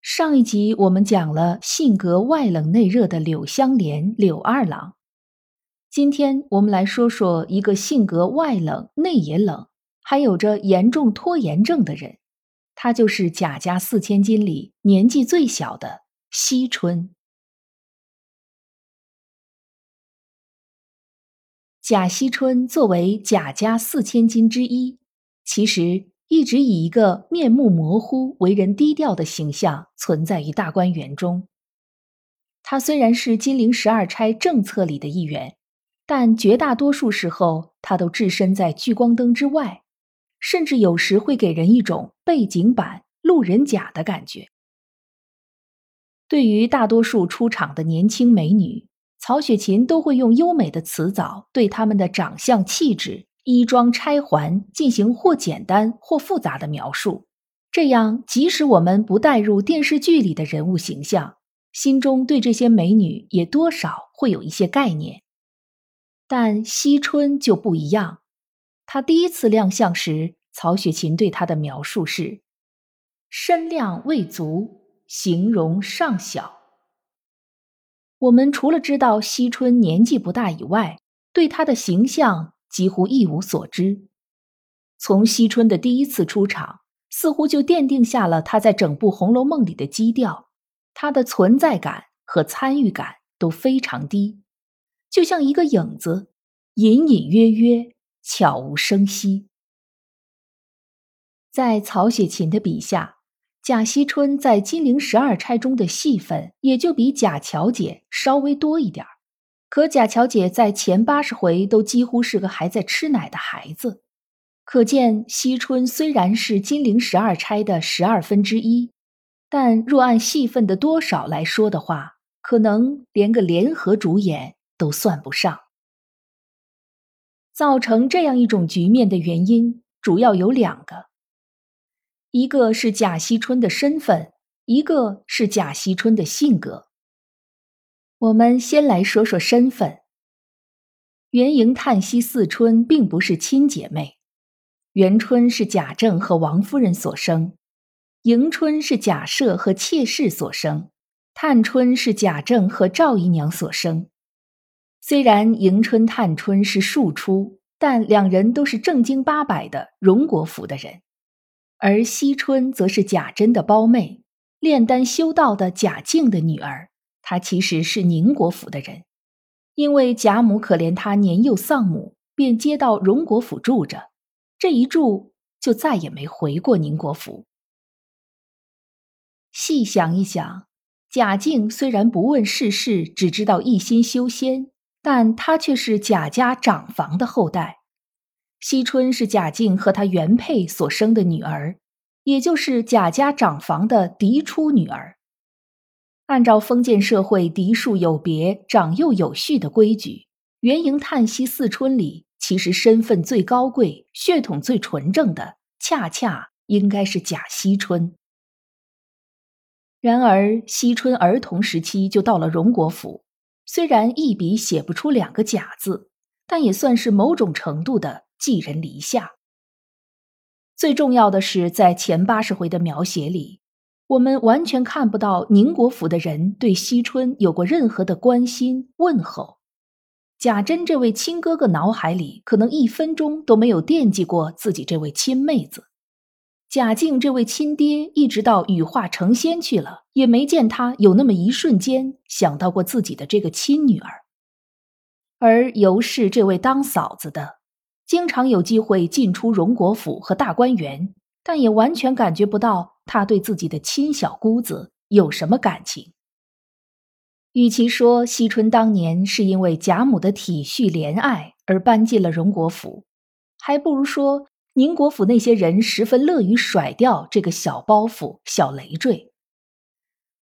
上一集我们讲了性格外冷内热的柳香莲柳二郎，今天我们来说说一个性格外冷内也冷，还有着严重拖延症的人，他就是贾家四千金里年纪最小的惜春。贾惜春作为贾家四千金之一，其实。一直以一个面目模糊、为人低调的形象存在于大观园中。他虽然是金陵十二钗政策里的一员，但绝大多数时候他都置身在聚光灯之外，甚至有时会给人一种背景板、路人甲的感觉。对于大多数出场的年轻美女，曹雪芹都会用优美的词藻对她们的长相、气质。衣装钗环进行或简单或复杂的描述，这样即使我们不带入电视剧里的人物形象，心中对这些美女也多少会有一些概念。但惜春就不一样，她第一次亮相时，曹雪芹对她的描述是：身量未足，形容尚小。我们除了知道惜春年纪不大以外，对她的形象。几乎一无所知。从惜春的第一次出场，似乎就奠定下了他在整部《红楼梦》里的基调。他的存在感和参与感都非常低，就像一个影子，隐隐约约，悄无声息。在曹雪芹的笔下，贾惜春在金陵十二钗中的戏份也就比贾乔姐稍微多一点儿。可贾乔姐在前八十回都几乎是个还在吃奶的孩子，可见惜春虽然是金陵十二钗的十二分之一，但若按戏份的多少来说的话，可能连个联合主演都算不上。造成这样一种局面的原因主要有两个，一个是贾惜春的身份，一个是贾惜春的性格。我们先来说说身份。元迎、叹息四春并不是亲姐妹，元春是贾政和王夫人所生，迎春是贾赦和妾室所生，探春是贾政和赵姨娘所生。虽然迎春、探春是庶出，但两人都是正经八百的荣国府的人，而惜春则是贾珍的胞妹，炼丹修道的贾静的女儿。他其实是宁国府的人，因为贾母可怜他年幼丧母，便接到荣国府住着。这一住就再也没回过宁国府。细想一想，贾静虽然不问世事，只知道一心修仙，但他却是贾家长房的后代。惜春是贾静和他原配所生的女儿，也就是贾家长房的嫡出女儿。按照封建社会嫡庶有别、长幼有序的规矩，元迎、叹息四春里，其实身份最高贵、血统最纯正的，恰恰应该是贾惜春。然而，惜春儿童时期就到了荣国府，虽然一笔写不出两个贾字，但也算是某种程度的寄人篱下。最重要的是，在前八十回的描写里。我们完全看不到宁国府的人对惜春有过任何的关心问候，贾珍这位亲哥哥脑海里可能一分钟都没有惦记过自己这位亲妹子，贾静这位亲爹一直到羽化成仙去了，也没见他有那么一瞬间想到过自己的这个亲女儿，而尤氏这位当嫂子的，经常有机会进出荣国府和大观园，但也完全感觉不到。他对自己的亲小姑子有什么感情？与其说惜春当年是因为贾母的体恤怜爱而搬进了荣国府，还不如说宁国府那些人十分乐于甩掉这个小包袱、小累赘。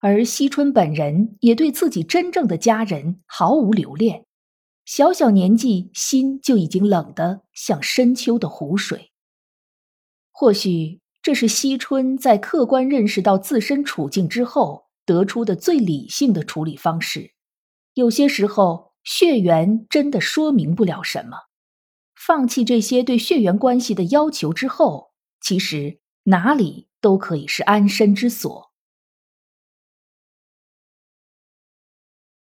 而惜春本人也对自己真正的家人毫无留恋，小小年纪心就已经冷得像深秋的湖水。或许这是惜春在客观认识到自身处境之后得出的最理性的处理方式。有些时候，血缘真的说明不了什么。放弃这些对血缘关系的要求之后，其实哪里都可以是安身之所。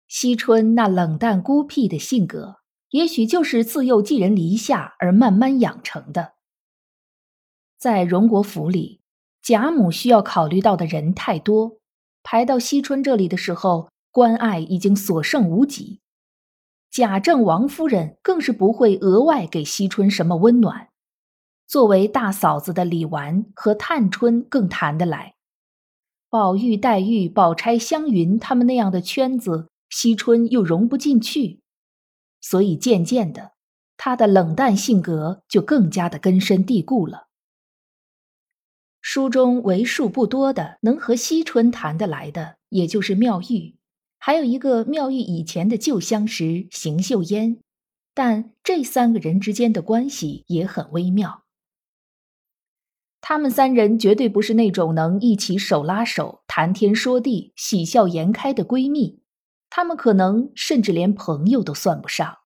惜春那冷淡孤僻的性格，也许就是自幼寄人篱下而慢慢养成的。在荣国府里，贾母需要考虑到的人太多，排到惜春这里的时候，关爱已经所剩无几。贾政王夫人更是不会额外给惜春什么温暖。作为大嫂子的李纨和探春更谈得来，宝玉、黛玉、宝钗、湘云他们那样的圈子，惜春又融不进去，所以渐渐的，她的冷淡性格就更加的根深蒂固了。书中为数不多的能和惜春谈得来的，也就是妙玉。还有一个妙玉以前的旧相识邢岫烟，但这三个人之间的关系也很微妙。他们三人绝对不是那种能一起手拉手谈天说地、喜笑颜开的闺蜜，他们可能甚至连朋友都算不上。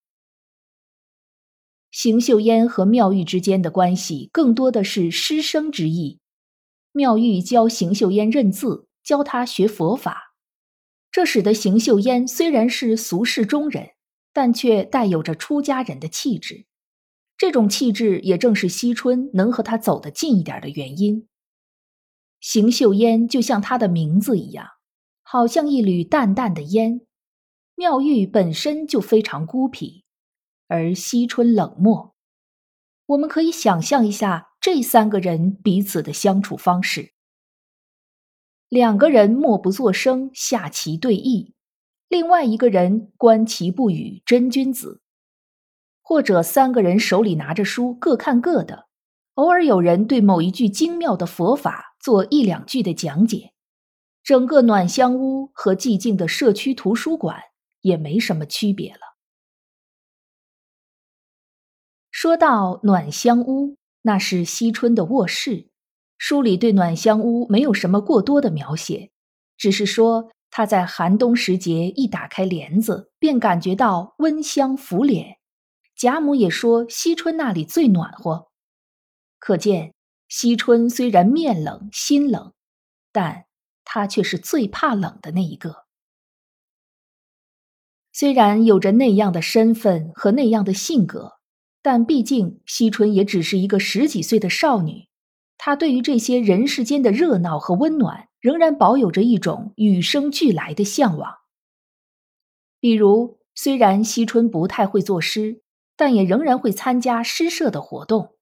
邢岫烟和妙玉之间的关系更多的是师生之意，妙玉教邢岫烟认字，教她学佛法。这使得邢岫烟虽然是俗世中人，但却带有着出家人的气质。这种气质也正是惜春能和他走得近一点的原因。邢岫烟就像她的名字一样，好像一缕淡淡的烟。妙玉本身就非常孤僻，而惜春冷漠。我们可以想象一下这三个人彼此的相处方式。两个人默不作声，下棋对弈；另外一个人观棋不语，真君子。或者三个人手里拿着书，各看各的，偶尔有人对某一句精妙的佛法做一两句的讲解。整个暖香屋和寂静的社区图书馆也没什么区别了。说到暖香屋，那是惜春的卧室。书里对暖香屋没有什么过多的描写，只是说他在寒冬时节一打开帘子，便感觉到温香拂脸。贾母也说惜春那里最暖和，可见惜春虽然面冷心冷，但她却是最怕冷的那一个。虽然有着那样的身份和那样的性格，但毕竟惜春也只是一个十几岁的少女。她对于这些人世间的热闹和温暖，仍然保有着一种与生俱来的向往。比如，虽然惜春不太会作诗，但也仍然会参加诗社的活动；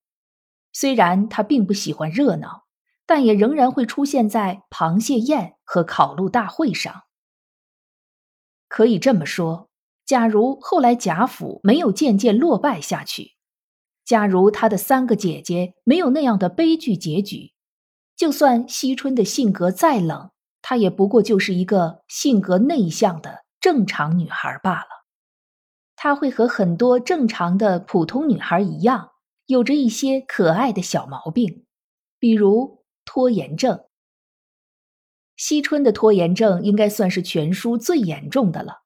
虽然他并不喜欢热闹，但也仍然会出现在螃蟹宴和烤鹿大会上。可以这么说，假如后来贾府没有渐渐落败下去。假如他的三个姐姐没有那样的悲剧结局，就算惜春的性格再冷，她也不过就是一个性格内向的正常女孩罢了。她会和很多正常的普通女孩一样，有着一些可爱的小毛病，比如拖延症。惜春的拖延症应该算是全书最严重的了。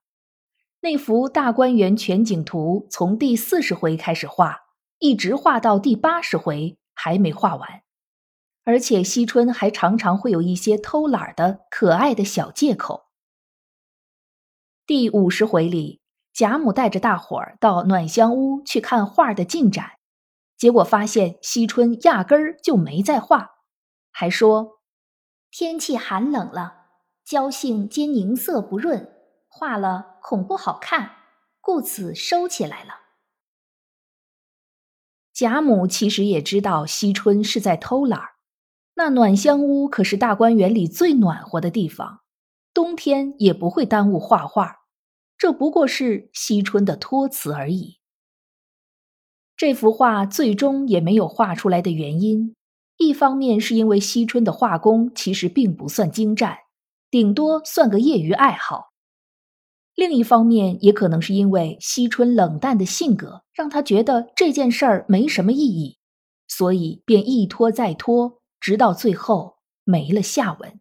那幅大观园全景图从第四十回开始画。一直画到第八十回还没画完，而且惜春还常常会有一些偷懒的可爱的小借口。第五十回里，贾母带着大伙儿到暖香屋去看画的进展，结果发现惜春压根儿就没在画，还说天气寒冷了，娇性兼凝色不润，画了恐不好看，故此收起来了。贾母其实也知道惜春是在偷懒儿，那暖香屋可是大观园里最暖和的地方，冬天也不会耽误画画，这不过是惜春的托词而已。这幅画最终也没有画出来的原因，一方面是因为惜春的画工其实并不算精湛，顶多算个业余爱好。另一方面，也可能是因为惜春冷淡的性格，让他觉得这件事儿没什么意义，所以便一拖再拖，直到最后没了下文。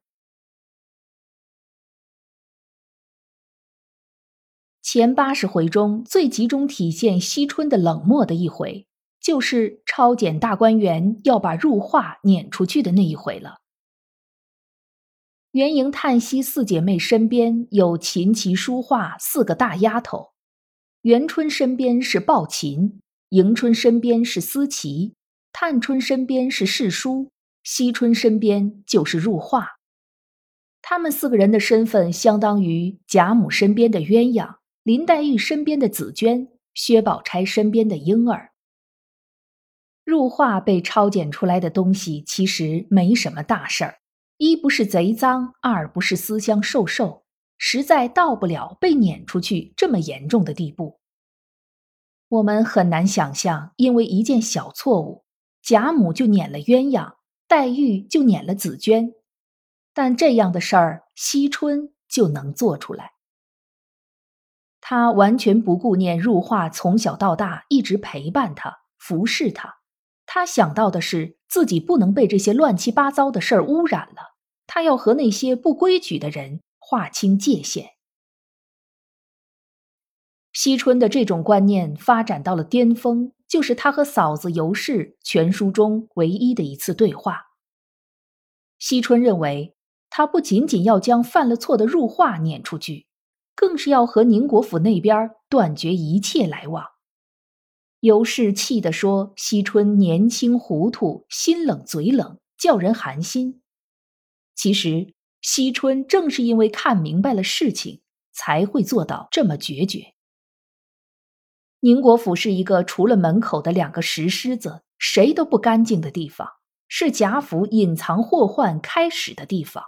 前八十回中最集中体现惜春的冷漠的一回，就是抄检大观园要把入画撵出去的那一回了。元迎叹息四姐妹身边有琴棋书画四个大丫头，元春身边是抱琴，迎春身边是思琪，探春身边是侍书，惜春身边就是入画。她们四个人的身份相当于贾母身边的鸳鸯，林黛玉身边的紫娟，薛宝钗身边的莺儿。入画被抄检出来的东西其实没什么大事儿。一不是贼赃，二不是私相授受，实在到不了被撵出去这么严重的地步。我们很难想象，因为一件小错误，贾母就撵了鸳鸯，黛玉就撵了紫娟，但这样的事儿，惜春就能做出来。他完全不顾念入画，从小到大一直陪伴他，服侍他。他想到的是自己不能被这些乱七八糟的事儿污染了，他要和那些不规矩的人划清界限。惜春的这种观念发展到了巅峰，就是他和嫂子尤氏全书中唯一的一次对话。惜春认为，他不仅仅要将犯了错的入画撵出去，更是要和宁国府那边断绝一切来往。尤氏气地说：“惜春年轻糊涂，心冷嘴冷，叫人寒心。”其实，惜春正是因为看明白了事情，才会做到这么决绝。宁国府是一个除了门口的两个石狮子，谁都不干净的地方，是贾府隐藏祸患开始的地方。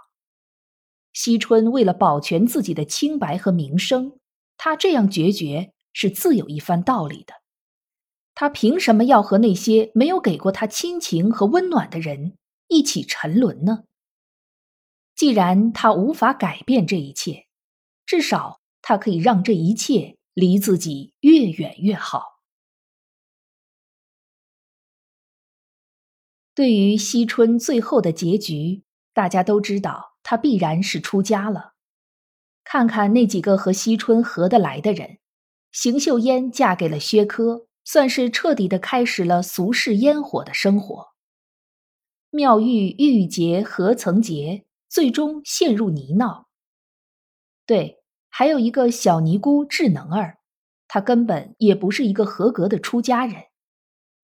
惜春为了保全自己的清白和名声，他这样决绝是自有一番道理的。他凭什么要和那些没有给过他亲情和温暖的人一起沉沦呢？既然他无法改变这一切，至少他可以让这一切离自己越远越好。对于惜春最后的结局，大家都知道，他必然是出家了。看看那几个和惜春合得来的人，邢岫烟嫁给了薛科。算是彻底的开始了俗世烟火的生活。妙玉郁结何曾洁，最终陷入泥淖。对，还有一个小尼姑智能儿，她根本也不是一个合格的出家人，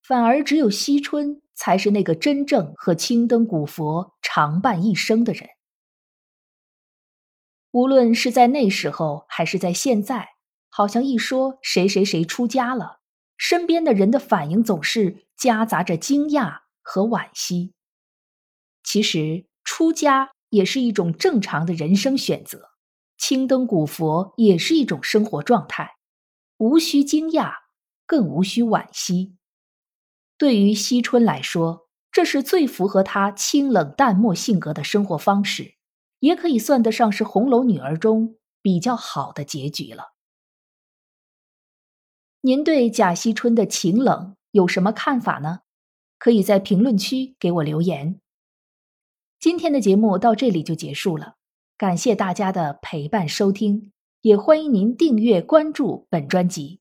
反而只有惜春才是那个真正和青灯古佛常伴一生的人。无论是在那时候还是在现在，好像一说谁谁谁出家了。身边的人的反应总是夹杂着惊讶和惋惜。其实出家也是一种正常的人生选择，青灯古佛也是一种生活状态，无需惊讶，更无需惋惜。对于惜春来说，这是最符合她清冷淡漠性格的生活方式，也可以算得上是红楼女儿中比较好的结局了。您对贾惜春的情冷有什么看法呢？可以在评论区给我留言。今天的节目到这里就结束了，感谢大家的陪伴收听，也欢迎您订阅关注本专辑。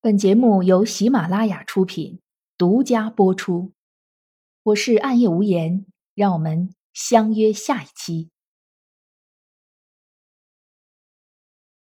本节目由喜马拉雅出品，独家播出。我是暗夜无言，让我们相约下一期。